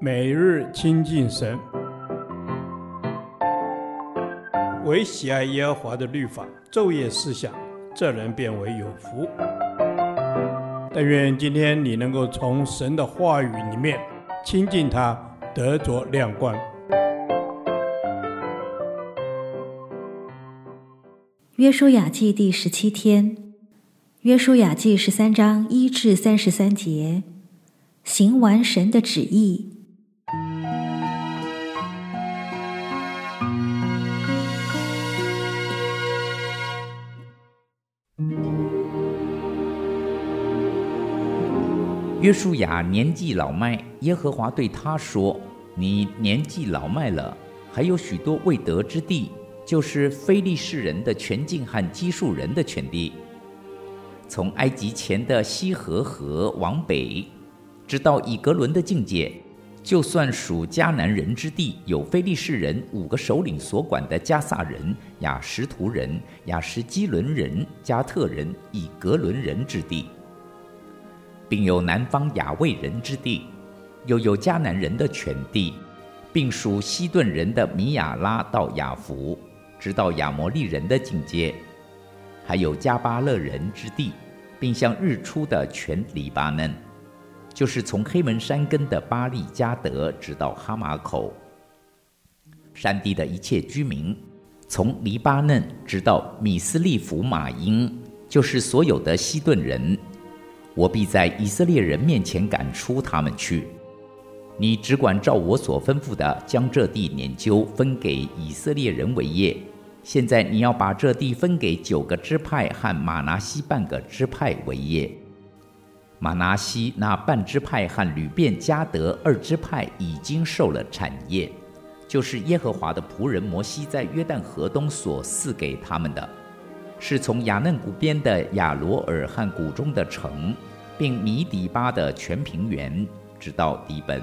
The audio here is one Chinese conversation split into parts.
每日亲近神，唯喜爱耶和华的律法，昼夜思想，这人便为有福。但愿今天你能够从神的话语里面亲近他，得着亮光。约书亚记第十七天，约书亚记十三章一至三十三节，行完神的旨意。约书亚年纪老迈，耶和华对他说：“你年纪老迈了，还有许多未得之地，就是非利士人的全境和基述人的全地。从埃及前的西河河往北，直到以格伦的境界，就算属迦南人之地，有非利士人五个首领所管的迦萨人、亚实图人、亚实基伦人、加特人、以格伦人之地。”并有南方雅卫人之地，又有迦南人的全地，并属西顿人的米亚拉到雅弗，直到亚摩利人的境界，还有迦巴勒人之地，并向日出的全黎巴嫩，就是从黑门山根的巴利加德，直到哈马口。山地的一切居民，从黎巴嫩直到米斯利弗马英，就是所有的西顿人。我必在以色列人面前赶出他们去。你只管照我所吩咐的，将这地研究分给以色列人为业。现在你要把这地分给九个支派和玛拿西半个支派为业。玛拿西那半支派和吕便迦得二支派已经受了产业，就是耶和华的仆人摩西在约旦河东所赐给他们的。是从雅嫩谷边的雅罗尔和谷中的城，并米底巴的全平原，直到底本，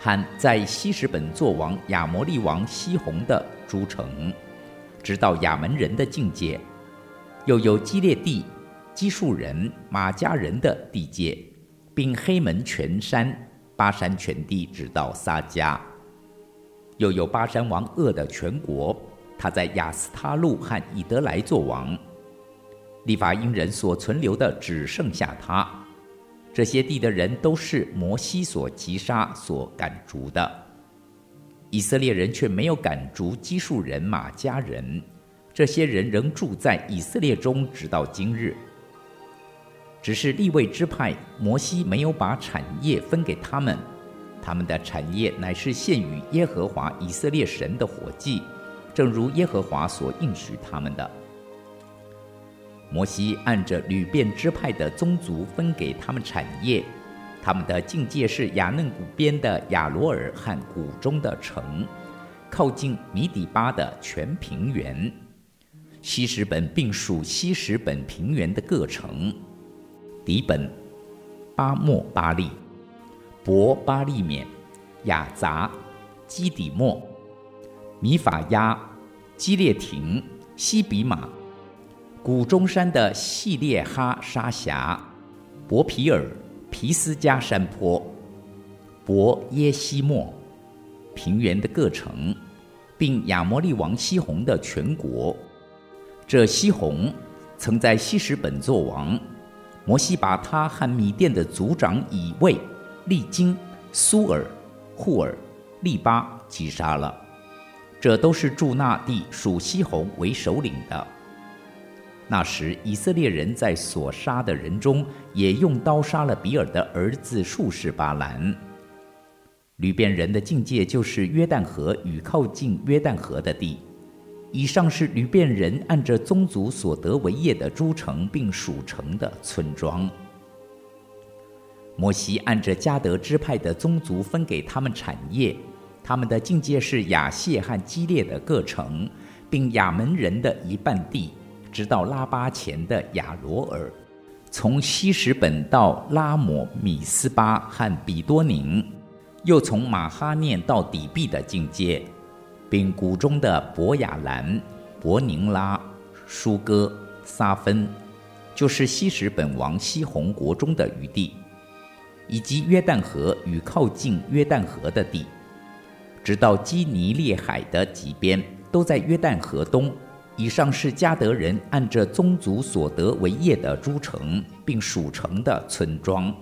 和在希实本作王亚摩利王西宏的诸城，直到亚门人的境界，又有基列地、基述人、玛迦人的地界，并黑门全山、巴山全地，直到撒迦，又有巴山王噩的全国。他在亚斯他路和以德来作王，利法因人所存留的只剩下他。这些地的人都是摩西所击杀、所赶逐的。以色列人却没有赶逐基述人、玛迦人，这些人仍住在以色列中，直到今日。只是立位支派，摩西没有把产业分给他们，他们的产业乃是献与耶和华以色列神的火祭。正如耶和华所应许他们的，摩西按着流便支派的宗族分给他们产业，他们的境界是亚嫩谷边的亚罗尔和谷中的城，靠近米底巴的全平原，希什本并属希什本平原的各城，底本、巴莫巴利、伯巴利免、雅杂、基底莫。米法亚、基列廷、西比马、谷中山的系列哈沙峡、博皮尔、皮斯加山坡、博耶西莫、平原的各城，并亚摩利王西宏的全国。这西宏曾在西什本作王，摩西把他和米甸的族长以卫、利金、苏尔、户尔、利巴击杀了。这都是住那地属西宏为首领的。那时，以色列人在所杀的人中，也用刀杀了比尔的儿子术士巴兰。吕便人的境界就是约旦河与靠近约旦河的地。以上是吕便人按着宗族所得为业的诸城，并属城的村庄。摩西按着迦得支派的宗族分给他们产业。他们的境界是亚谢和基列的各城，并亚门人的一半地，直到拉巴前的亚罗尔，从西什本到拉姆米斯巴和比多宁，又从马哈念到底壁的境界，并谷中的伯雅兰、伯宁拉、舒歌、撒芬，就是西什本王西宏国中的余地。以及约旦河与靠近约旦河的地，直到基尼列海的极边，都在约旦河东。以上是迦得人按着宗族所得为业的诸城，并属城的村庄。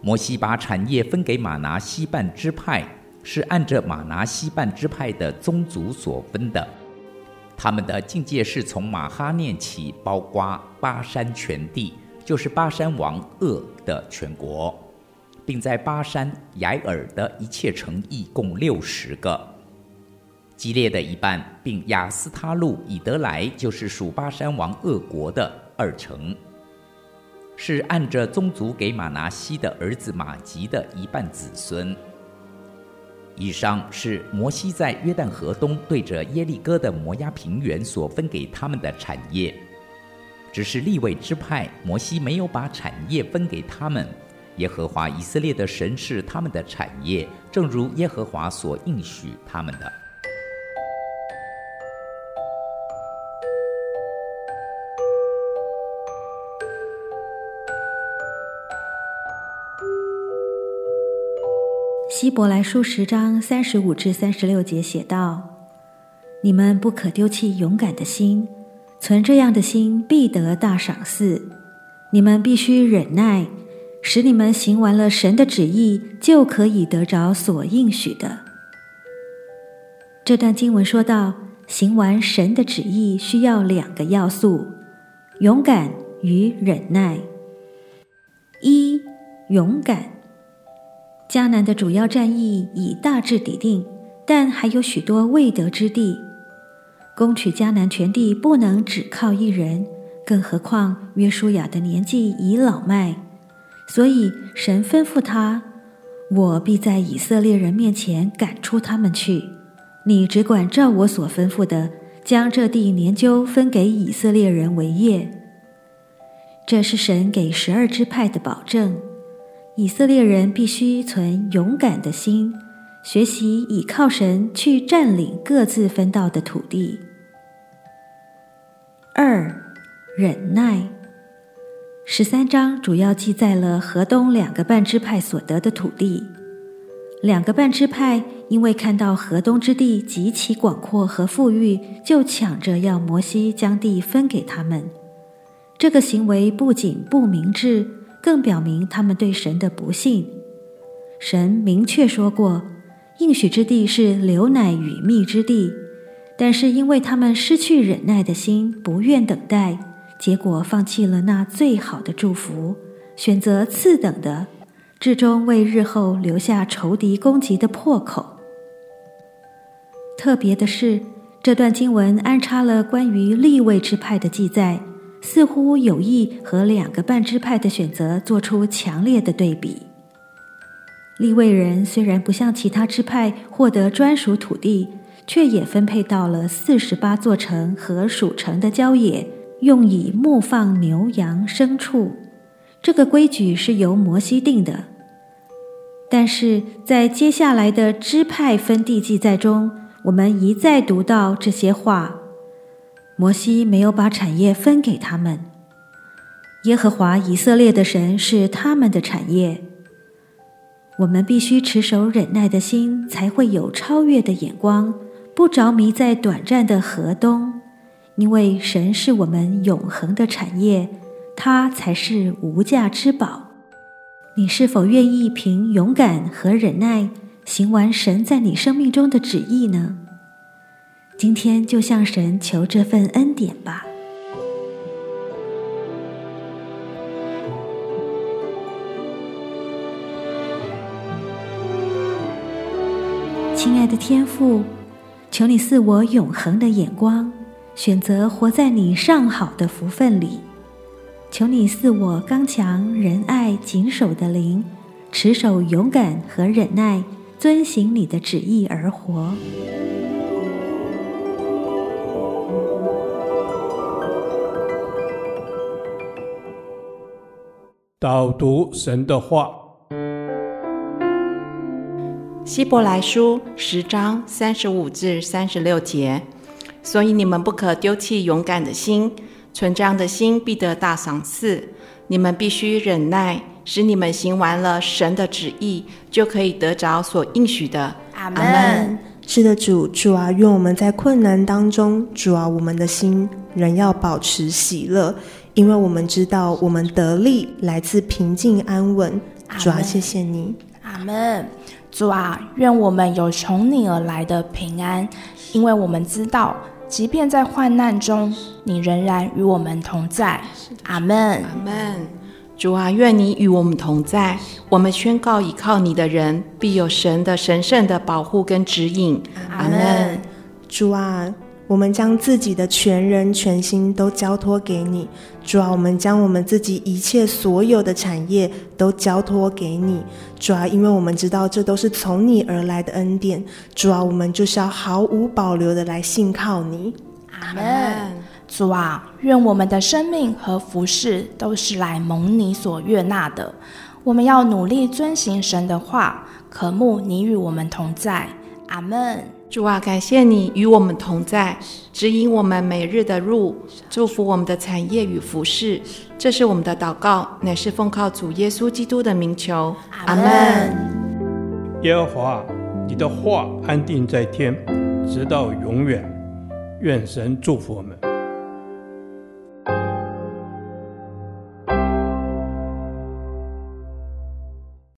摩西把产业分给马拿西半支派，是按着马拿西半支派的宗族所分的。他们的境界是从马哈念起，包括巴山全地，就是巴山王鄂的全国，并在巴山雅尔的一切城邑共六十个。激烈的一半，并雅斯他路以德来，就是属巴山王恶国的二城，是按着宗族给马拿西的儿子马吉的一半子孙。以上是摩西在约旦河东对着耶利哥的摩押平原所分给他们的产业，只是立位之派，摩西没有把产业分给他们。耶和华以色列的神是他们的产业，正如耶和华所应许他们的。希伯来书十章三十五至三十六节写道：“你们不可丢弃勇敢的心，存这样的心必得大赏赐。你们必须忍耐，使你们行完了神的旨意，就可以得着所应许的。”这段经文说到，行完神的旨意需要两个要素：勇敢与忍耐。一、勇敢。迦南的主要战役已大致底定，但还有许多未得之地。攻取迦南全地不能只靠一人，更何况约书亚的年纪已老迈。所以神吩咐他：“我必在以色列人面前赶出他们去，你只管照我所吩咐的，将这地年究分给以色列人为业。”这是神给十二支派的保证。以色列人必须存勇敢的心，学习倚靠神去占领各自分到的土地。二、忍耐。十三章主要记载了河东两个半支派所得的土地。两个半支派因为看到河东之地极其广阔和富裕，就抢着要摩西将地分给他们。这个行为不仅不明智。更表明他们对神的不信。神明确说过，应许之地是流奶与蜜之地，但是因为他们失去忍耐的心，不愿等待，结果放弃了那最好的祝福，选择次等的，至终为日后留下仇敌攻击的破口。特别的是，这段经文安插了关于立位支派的记载。似乎有意和两个半支派的选择做出强烈的对比。立位人虽然不像其他支派获得专属土地，却也分配到了四十八座城和属城的郊野，用以牧放牛羊牲畜。这个规矩是由摩西定的。但是在接下来的支派分地记载中，我们一再读到这些话。摩西没有把产业分给他们。耶和华以色列的神是他们的产业。我们必须持守忍耐的心，才会有超越的眼光，不着迷在短暂的河东，因为神是我们永恒的产业，他才是无价之宝。你是否愿意凭勇敢和忍耐，行完神在你生命中的旨意呢？今天就向神求这份恩典吧。亲爱的天父，求你赐我永恒的眼光，选择活在你上好的福分里。求你赐我刚强、仁爱、谨守的灵，持守勇敢和忍耐，遵行你的旨意而活。导读神的话，希伯来书十章三十五至三十六节，所以你们不可丢弃勇敢的心，存这样的心必得大赏赐。你们必须忍耐，使你们行完了神的旨意，就可以得着所应许的。阿门。是的，主，主啊，愿我们在困难当中，主啊，我们的心仍要保持喜乐，因为我们知道我们得力来自平静安稳。主啊，谢谢你。阿门。主啊，愿我们有从你而来的平安，因为我们知道，即便在患难中，你仍然与我们同在。阿门。阿门。主啊，愿你与我们同在。我们宣告，倚靠你的人必有神的神圣的保护跟指引。阿门。主啊，我们将自己的全人全心都交托给你。主啊，我们将我们自己一切所有的产业都交托给你。主啊，因为我们知道这都是从你而来的恩典。主啊，我们就是要毫无保留的来信靠你。阿门。主啊，愿我们的生命和服饰都是来蒙你所悦纳的。我们要努力遵行神的话，渴慕你与我们同在。阿门。主啊，感谢你与我们同在，指引我们每日的路，祝福我们的产业与服饰。这是我们的祷告，乃是奉靠主耶稣基督的名求。阿门。耶和华，你的话安定在天，直到永远。愿神祝福我们。